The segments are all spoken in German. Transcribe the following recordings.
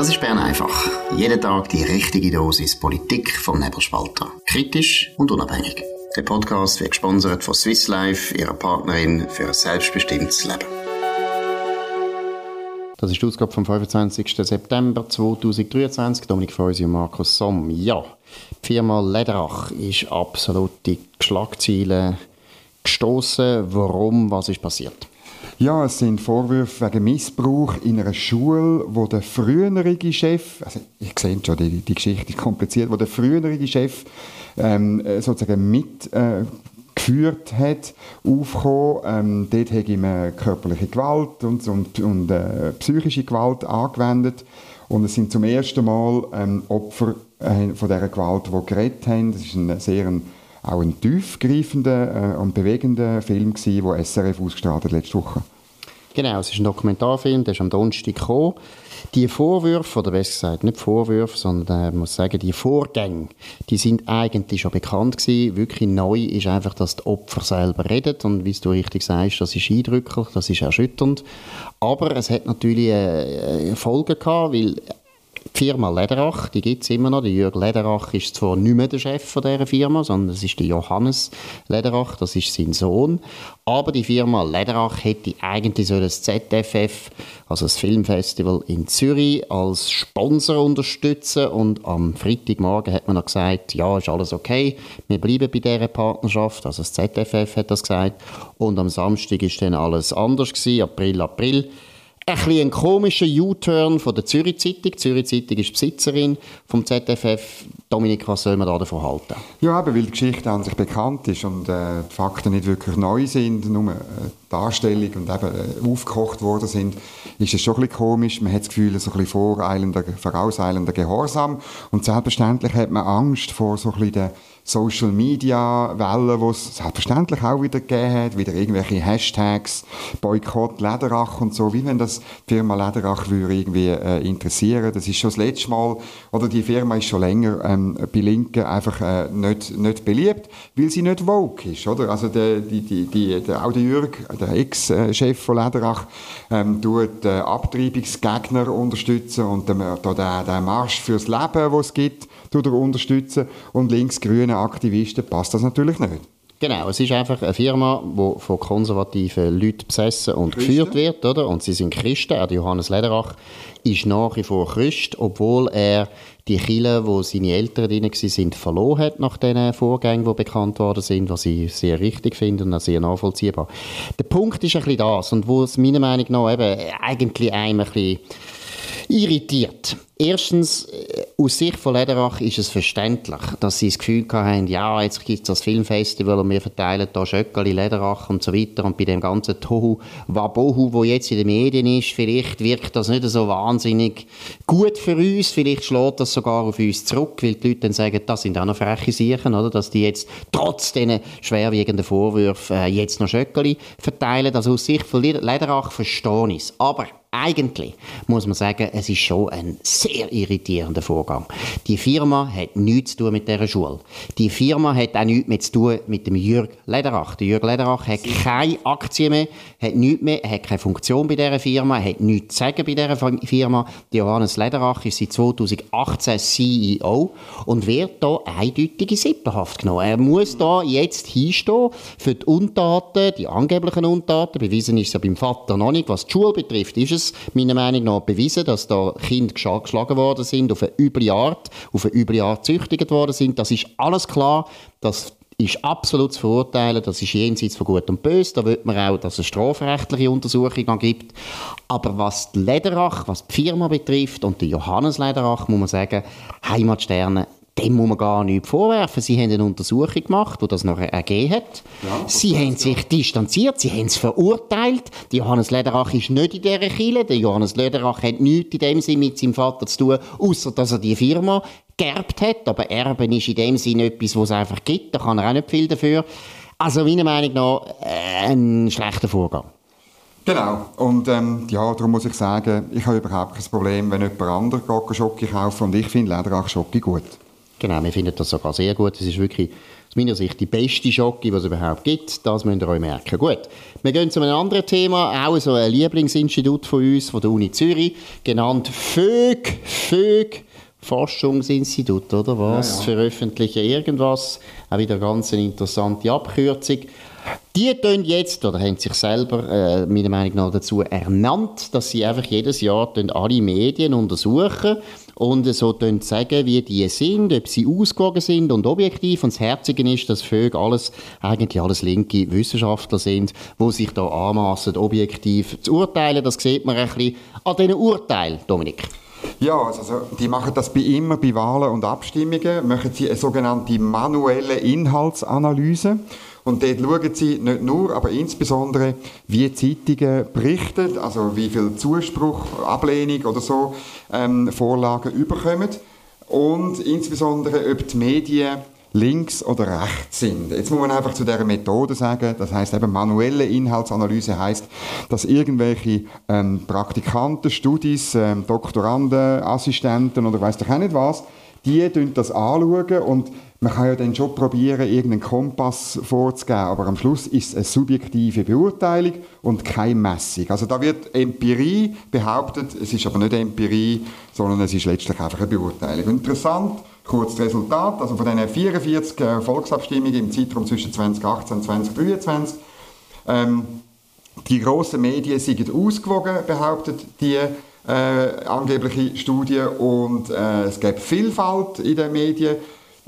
Das ist Bern einfach. Jeden Tag die richtige Dosis Politik vom Nebelspalter. Kritisch und unabhängig. Der Podcast wird gesponsert von Swiss Life, ihrer Partnerin für ein selbstbestimmtes Leben. Das ist die Ausgabe vom 25. September 2023. Dominik Feusi und Markus Somm. Ja, die Firma Lederach ist absolut die Schlagziele gestoßen. Warum? Was ist passiert? Ja, es sind Vorwürfe wegen Missbrauch in einer Schule, wo der frühere Chef, also ich sehe schon, die, die Geschichte ist kompliziert, wo der frühere Chef ähm, sozusagen mit äh, geführt hat, aufgekommen. Ähm, dort hat ihm äh, körperliche Gewalt und, und, und äh, psychische Gewalt angewendet. Und es sind zum ersten Mal ähm, Opfer äh, von dieser Gewalt, die geredet haben. Das ist ein sehr ein, auch ein tiefgreifender äh, und bewegender Film gewesen, den SRF ausgestrahlt hat letzte Woche. Genau, es ist ein Dokumentarfilm, der ist am Donnerstag gekommen. Die Vorwürfe, oder besser gesagt, nicht Vorwürfe, sondern äh, muss sagen, die Vorgänge, die sind eigentlich schon bekannt gewesen. Wirklich neu ist einfach, dass die Opfer selber reden und wie du richtig sagst, das ist eindrücklich, das ist erschütternd. Aber es hat natürlich äh, Folgen gehabt, weil Firma Lederach, die gibt es immer noch. Der Jürg Lederach ist zwar nicht mehr der Chef von dieser Firma, sondern es ist der Johannes Lederach, das ist sein Sohn. Aber die Firma Lederach hätte eigentlich so das ZFF, also das Filmfestival in Zürich, als Sponsor unterstützen. Und am Freitagmorgen hat man noch gesagt, ja, ist alles okay, wir bleiben bei dieser Partnerschaft. Also das ZFF hat das gesagt. Und am Samstag ist dann alles anders gewesen, April, April ein ein komischer U-Turn von der Zürich Zeitung. Die Zürich Zeitung ist Besitzerin vom ZFF. Dominik, was soll man da davon halten? Ja, eben, weil die Geschichte an sich bekannt ist und äh, die Fakten nicht wirklich neu sind, nur äh, Darstellung und eben äh, aufgekocht worden sind, ist es schon ein bisschen komisch. Man hat das Gefühl, so ein vorauseilender Gehorsam. Und selbstverständlich hat man Angst vor so ein bisschen der Social Media Welle, die es selbstverständlich auch wieder gegeben hat, wieder irgendwelche Hashtags, Boykott Lederach und so, wie wenn das die Firma Lederach würde irgendwie äh, interessieren. Das ist schon das letzte Mal, oder die Firma ist schon länger ähm, bei Linken einfach äh, nicht, nicht beliebt, weil sie nicht woke ist, oder? Also der, die, die, die, der, auch der Jürg, der Ex-Chef von Lederach, ähm, tut äh, Abtreibungsgegner unterstützen und den, den, den Marsch fürs Leben, den es gibt, unterstützen und links-grüne Aktivisten passt das natürlich nicht. Genau, es ist einfach eine Firma, die von konservativen Leuten besessen und Christen. geführt wird, oder? Und sie sind Christen. Auch Johannes Lederach ist nach wie vor Christ, obwohl er die Kille, wo seine Eltern drin sind, verloren hat nach diesen Vorgängen, die bekannt worden sind, was ich sehr richtig finde und auch sehr nachvollziehbar. Der Punkt ist ein bisschen das und wo es meiner Meinung nach eben eigentlich einem ein bisschen irritiert. Erstens, äh, aus Sicht von Lederach ist es verständlich, dass sie das Gefühl haben, ja, jetzt gibt es das Filmfestival und wir verteilen da Schöckeli, Lederach und so weiter und bei dem ganzen Tohu Wabohu, wo jetzt in den Medien ist, vielleicht wirkt das nicht so wahnsinnig gut für uns, vielleicht schlägt das sogar auf uns zurück, weil die Leute dann sagen, das sind auch noch freche Sachen, oder, dass die jetzt trotz diesen schwerwiegenden Vorwürfen äh, jetzt noch Schöckeli verteilen. Also aus Sicht von Lederach verstehe ich es. Aber eigentlich muss man sagen, es ist schon ein sehr irritierender Vorgang. Die Firma hat nichts zu tun mit dieser Schule. Die Firma hat auch nichts mehr zu tun mit dem Jürg Lederach. Der Jürg Lederach hat keine Aktien mehr, hat nichts mehr, hat keine Funktion bei dieser Firma, hat nichts zu sagen bei dieser Firma. Johannes Lederach ist seit 2018 CEO und wird da eindeutig in Sippenhaft genommen. Er muss da jetzt hinstehen für die Untaten, die angeblichen Untaten. Bewiesen ist es ja beim Vater noch nicht. Was die Schule betrifft, ist es es meiner Meinung nach bewiesen, dass da Kinder geschlagen worden sind, auf eine üble Art, auf eine üble Art züchtigt worden sind. Das ist alles klar. Das ist absolut zu verurteilen. Das ist jenseits von Gut und Böse. Da wird man auch, dass es strafrechtliche Untersuchungen gibt. Aber was die Lederach, was die Firma betrifft und die Johannes Lederach, muss man sagen, Heimatsterne dem muss man gar nichts vorwerfen. Sie haben eine Untersuchung gemacht, die das noch ergeben hat. Ja, sie haben sich distanziert, sie haben es verurteilt. Die Johannes Lederach ist nicht in dieser Kille. Der Johannes Lederach hat nichts in dem Sinne mit seinem Vater zu tun, außer dass er die Firma geerbt hat. Aber Erben ist in dem Sinne etwas, was es einfach gibt. Da kann er auch nicht viel dafür. Also meiner Meinung nach äh, ein schlechter Vorgang. Genau. Und ähm, ja, darum muss ich sagen, ich habe überhaupt kein Problem, wenn jemand anderes Schocke kauft. Und ich finde Lederach Schocke gut. Genau, wir finden das sogar sehr gut. Es ist wirklich aus meiner Sicht die beste Schocke, die es überhaupt gibt. Das müsst ihr euch merken. Gut, wir gehen zu einem anderen Thema, auch so ein Lieblingsinstitut von uns, von der Uni Zürich, genannt FÖG. FÖG. Forschungsinstitut, oder was? Ja, ja. Veröffentlichen irgendwas. Auch wieder ganz eine interessante Abkürzung. Die tun jetzt, oder haben sich selber äh, meiner Meinung nach dazu ernannt, dass sie einfach jedes Jahr alle Medien untersuchen und so sagen, wie die sind, ob sie ausgewogen sind und objektiv. Und das Herzige ist, dass Vögel alles, eigentlich alles linke Wissenschaftler sind, die sich da anmassen, objektiv zu urteilen. Das sieht man ein bisschen an diesen Urteilen, Dominik. Ja, also die machen das bei immer bei Wahlen und Abstimmungen, machen sie eine sogenannte manuelle Inhaltsanalyse. Und dort schauen sie nicht nur, aber insbesondere, wie Zeitungen berichten, also wie viel Zuspruch, Ablehnung oder so ähm, Vorlagen überkommen. Und insbesondere, ob die Medien links oder rechts sind. Jetzt muss man einfach zu dieser Methode sagen, das heißt eben manuelle Inhaltsanalyse heißt, dass irgendwelche ähm, Praktikanten, Studis, ähm, Doktoranden, Assistenten oder weiß doch auch nicht was, die das anschauen und man kann ja dann schon probieren, irgendeinen Kompass vorzugeben, aber am Schluss ist es eine subjektive Beurteilung und keine Messung. Also da wird Empirie behauptet, es ist aber nicht Empirie, sondern es ist letztlich einfach eine Beurteilung. Interessant, kurz das Resultat, also von diesen 44 äh, Volksabstimmungen im Zeitraum zwischen 2018 und 2023, ähm, die grossen Medien sind ausgewogen, behauptet die äh, angebliche Studie und äh, es gibt Vielfalt in den Medien.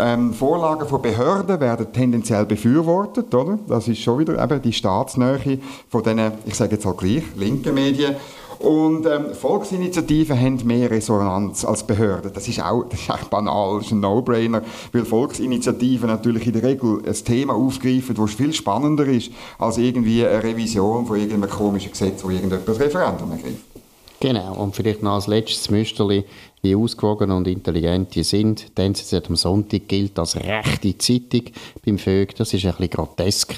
Ähm, Vorlagen von Behörden werden tendenziell befürwortet, oder? Das ist schon wieder eben die Staatsnähe von diesen, ich sage jetzt halt gleich, linken Medien. Und ähm, Volksinitiativen haben mehr Resonanz als Behörden. Das ist auch das ist echt banal, das ist ein No-Brainer, weil Volksinitiativen natürlich in der Regel ein Thema aufgreifen, das viel spannender ist als irgendwie eine Revision von irgendeinem komischen Gesetz, wo irgendjemand das Referendum ergreift. Genau, und vielleicht noch als letztes Müsterli, wie ausgewogen und intelligent die sind. Die NZZ am Sonntag gilt als rechte Zeitung beim Vögel. Das ist ein bisschen grotesk.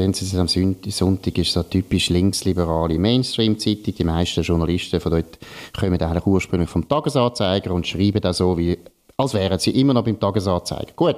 NZZ am Sonntag ist so typisch linksliberale Mainstream-Zeitung. Die meisten Journalisten von dort kommen eigentlich ursprünglich vom Tagesanzeiger und schreiben da so, wie, als wären sie immer noch beim Tagesanzeiger. Gut,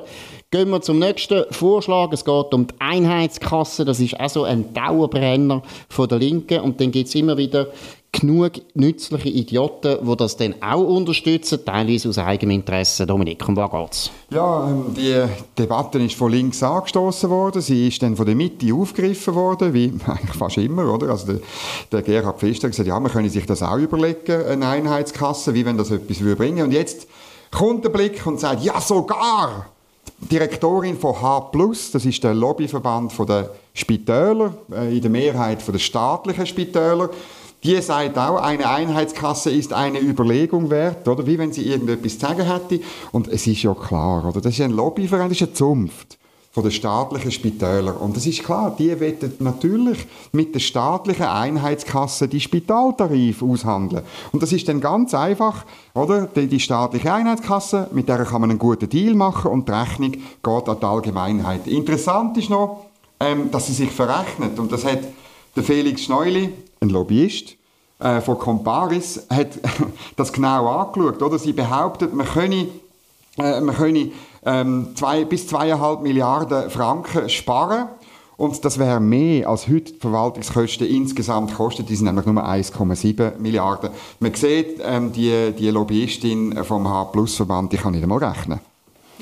gehen wir zum nächsten Vorschlag. Es geht um die Einheitskasse. Das ist auch so ein Dauerbrenner von der Linken. Und dann gibt es immer wieder genug nützliche Idioten, die das dann auch unterstützen, teilweise aus eigenem Interesse. Dominik, um was geht's? Ja, ähm, die Debatte ist von links angestoßen worden, sie ist dann von der Mitte aufgegriffen worden, wie eigentlich fast immer, oder? Also der, der Gerhard Pfister hat gesagt, ja, man könne sich das auch überlegen, eine Einheitskasse, wie wenn das etwas bringen würde. Und jetzt kommt der Blick und sagt, ja, sogar! Direktorin von H+, das ist der Lobbyverband der Spitäler, äh, in der Mehrheit der staatlichen Spitäler, die sagt auch, eine Einheitskasse ist eine Überlegung wert, oder? Wie wenn sie irgendetwas zu sagen hätte. Und es ist ja klar, oder? Das ist ein Lobbyverein, das ist eine Zunft von den staatlichen Spitälern. Und es ist klar, die wollen natürlich mit der staatlichen Einheitskasse die Spitaltarif aushandeln. Und das ist dann ganz einfach, oder? Die, die, staatliche Einheitskasse, mit der kann man einen guten Deal machen und die Rechnung geht an die Allgemeinheit. Interessant ist noch, ähm, dass sie sich verrechnet. Und das hat der Felix Schneuli, ein Lobbyist äh, von Comparis, hat das genau angeschaut. Oder? Sie behauptet, man könne, äh, man könne ähm, zwei, bis zweieinhalb Milliarden Franken sparen. Und das wäre mehr als heute die Verwaltungskosten insgesamt kosten. Die sind nämlich nur 1,7 Milliarden. Man sieht, ähm, die, die Lobbyistin vom H-Plus-Verband, kann nicht einmal rechnen.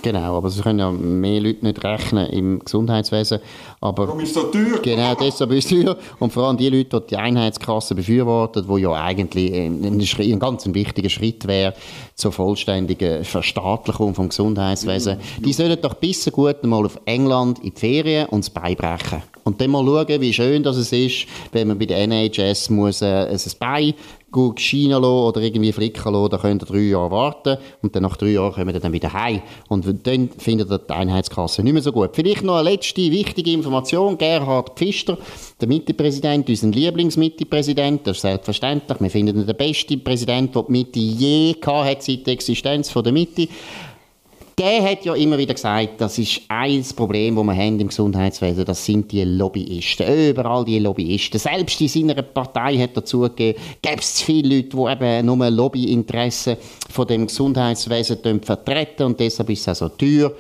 Genau, aber es können ja mehr Leute nicht rechnen im Gesundheitswesen. Aber Warum ist es so teuer? Genau, deshalb ist es teuer. Und vor allem die Leute, die die Einheitskasse befürworten, wo ja eigentlich ein, ein ganz wichtiger Schritt wäre zur vollständigen Verstaatlichung vom Gesundheitswesen, mhm. die sollten doch bis gut mal auf England in die Ferien und es beibrechen. Und dann mal schauen, wie schön das ist, wenn man bei der NHS muss, äh, ein Bein gut scheinen oder irgendwie flicken lassen, dann könnt ihr drei Jahre warten und dann nach drei Jahren kommen wir dann wieder heim. Und dann findet ihr die Einheitskasse nicht mehr so gut. Vielleicht noch eine letzte wichtige Information. Gerhard Pfister, der Mitte-Präsident, unser Lieblings-Mitte-Präsident, das ist selbstverständlich. Wir finden ihn der beste Präsident, den die Mitte je gehabt hat seit der Existenz der Mitte der hat ja immer wieder gesagt, das ist ein Problem, das wir haben im Gesundheitswesen, das sind die Lobbyisten. Überall die Lobbyisten. Selbst in seiner Partei hat er zugegeben, gäbe es viele Leute, die eben nur Lobbyinteressen von dem Gesundheitswesen vertreten und deshalb ist es auch so teuer.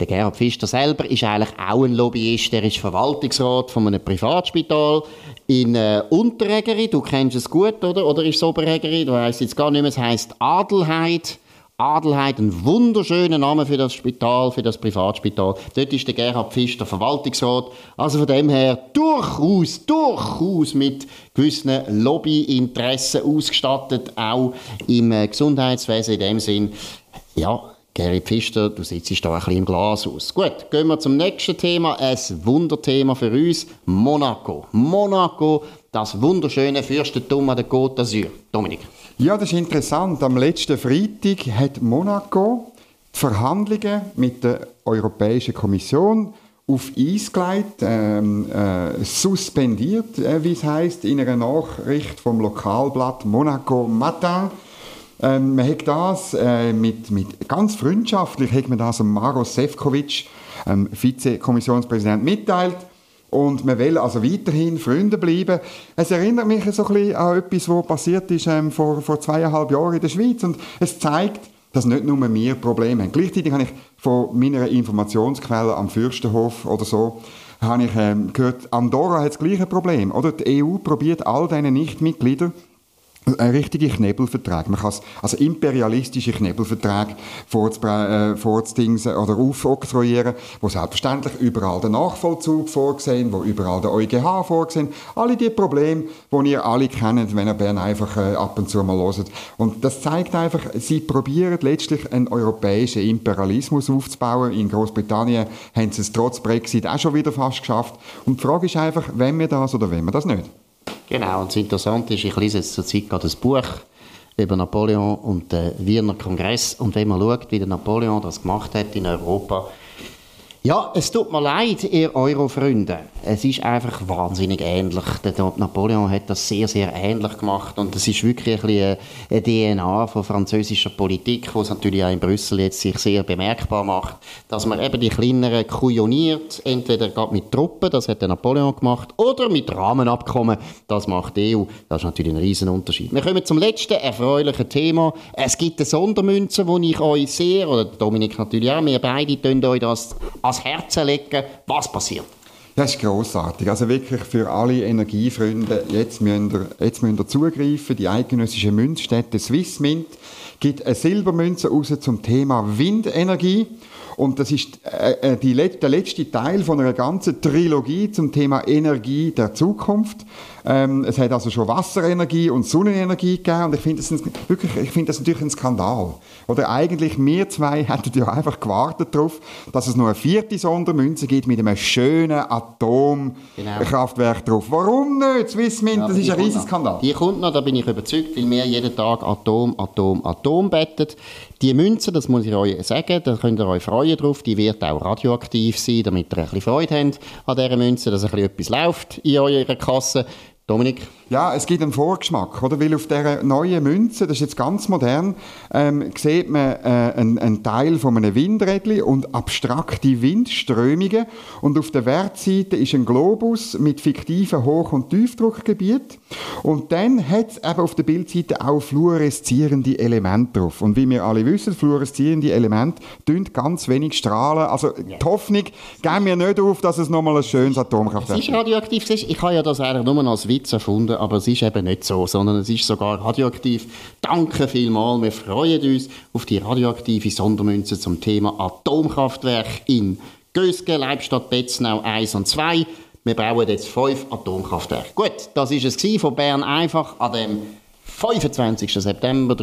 Der Gerhard Pfister selber ist eigentlich auch ein Lobbyist. Er ist Verwaltungsrat von einem Privatspital in äh, Unterregeri. Du kennst es gut, oder? Oder ist es Oberregeri? Du weißt jetzt gar nicht mehr. Es heisst Adelheid. Adelheid, ein wunderschöner Name für das Spital, für das Privatspital. Dort ist der Gerhard Pfister Verwaltungsrat. Also von dem her durchaus, durchaus mit gewissen Lobbyinteressen ausgestattet, auch im äh, Gesundheitswesen in dem Sinn. Ja, Gary Pfister, du sitzt da ein bisschen im Glas aus. Gut, gehen wir zum nächsten Thema. Ein Wunderthema für uns. Monaco. Monaco, das wunderschöne Fürstentum an der Côte d'Azur. Dominik. Ja, das ist interessant. Am letzten Freitag hat Monaco die Verhandlungen mit der Europäischen Kommission auf Eis gelegt, ähm, äh, suspendiert, äh, wie es heißt, in einer Nachricht vom Lokalblatt Monaco Matin. Ähm, man hat das äh, mit, mit ganz freundschaftlich hat man das Maros Sefcovic, ähm, Vizekommissionspräsident, mitteilt. Und man will also weiterhin Freunde bleiben. Es erinnert mich so ein bisschen an etwas, was passiert ist ähm, vor, vor zweieinhalb Jahren in der Schweiz. Und es zeigt, dass nicht nur wir Probleme haben. Gleichzeitig habe ich von meiner Informationsquelle am Fürstenhof oder so habe ich ähm, gehört, Andorra hat das gleiche Problem. Oder die EU probiert all diese Nichtmitglieder ein richtiger Knebelvertrag. Man kann also imperialistische Knebelverträge vorzudingsen äh, oder aufoktroyieren, wo selbstverständlich überall der Nachvollzug vorgesehen, wo überall der EuGH vorgesehen. Alle die Probleme, die ihr alle kennt, wenn ihr Bern einfach äh, ab und zu mal hört. Und das zeigt einfach, sie probieren letztlich einen europäischen Imperialismus aufzubauen. In Großbritannien haben sie es trotz Brexit auch schon wieder fast geschafft. Und die Frage ist einfach, wenn wir das oder wenn wir das nicht? Genau, und das Interessante ist, ich lese jetzt zurzeit gerade ein Buch über Napoleon und den Wiener Kongress. Und wenn man schaut, wie der Napoleon das gemacht hat in Europa, ja, es tut mir leid, ihr Euro-Freunde. Es ist einfach wahnsinnig ähnlich. Der Napoleon hat das sehr, sehr ähnlich gemacht und es ist wirklich ein eine DNA von französischer Politik, es natürlich auch in Brüssel jetzt sich sehr bemerkbar macht, dass man eben die kleineren kujoniert, entweder gerade mit Truppen, das hat der Napoleon gemacht, oder mit Rahmenabkommen, das macht die EU. Das ist natürlich ein Riesenunterschied. Wir kommen zum letzten erfreulichen Thema. Es gibt eine Sondermünze, die ich euch sehr, oder Dominik natürlich auch, wir beide tun euch das ans Herz legen, was passiert. Das ist grossartig. Also wirklich für alle Energiefreunde, jetzt müsst ihr, jetzt müsst ihr zugreifen. Die eidgenössische Münzstätte Swissmint gibt eine Silbermünze raus zum Thema Windenergie. Und das ist äh, äh die, der letzte Teil von einer ganzen Trilogie zum Thema Energie der Zukunft. Ähm, es hat also schon Wasserenergie und Sonnenenergie gegeben und ich finde das, wirklich, ich finde das natürlich ein Skandal. Oder eigentlich wir zwei hätten ja einfach gewartet darauf, dass es noch eine vierte Sondermünze gibt mit einem schönen Atomkraftwerk genau. drauf. Warum nicht? Swissmint, ja, das ist ein riesiger Skandal. Die kommt noch, da bin ich überzeugt, weil wir jeden Tag Atom, Atom, Atom bettet. Die Münze, das muss ich euch sagen, da könnt ihr euch freuen drauf, die wird auch radioaktiv sein, damit ihr ein bisschen Freude habt an dieser Münze, dass ein bisschen etwas läuft in eurer Kasse. Dominik? Ja, es gibt einen Vorgeschmack, oder? Weil auf dieser neuen Münze, das ist jetzt ganz modern, ähm, sieht man äh, einen, einen, Teil von einem Windrädchen und abstrakte Windströmungen. Und auf der Wertseite ist ein Globus mit fiktiven Hoch- und Tiefdruckgebiet. Und dann hat es eben auf der Bildseite auch fluoreszierende Elemente drauf. Und wie wir alle wissen, fluoreszierende Elemente tun ganz wenig strahlen. Also ja. die Hoffnung geben wir nicht auf, dass es nochmal ein schönes Atomkraftwerk ist. Es ist radioaktiv. Ich habe ja das eigentlich nur als Witz erfunden, aber es ist eben nicht so, sondern es ist sogar radioaktiv. Danke vielmals, wir freuen uns auf die radioaktive Sondermünze zum Thema Atomkraftwerk in Gösgen, Leibstadt, Betznau 1 und 2. Wir bauen jetzt fünf Atomkraftwerke. Gut, das war es von Bern einfach an dem 25. September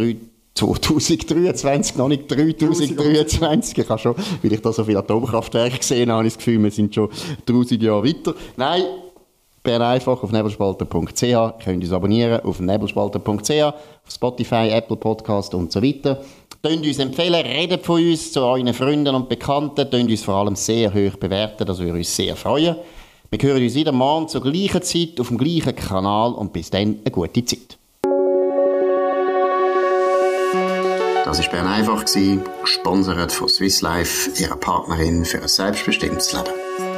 2023, noch nicht 3023. Ich habe schon, weil ich da so viele Atomkraftwerke gesehen habe, habe ich das Gefühl, wir sind schon 1000 Jahre weiter. Nein, Bern einfach auf nebelspalter.ch. Könnt uns abonnieren auf nebelspalter.ch, auf Spotify, Apple Podcast und so weiter. Könnt uns empfehlen, redet von uns zu euren Freunden und Bekannten, könnt uns vor allem sehr hoch bewerten, das würde uns sehr freuen. Wir hören uns wieder morgen zur gleichen Zeit auf dem gleichen Kanal und bis dann eine gute Zeit. Das war Bern einfach, gesponsert von Swiss Life, ihrer Partnerin für ein selbstbestimmtes Leben.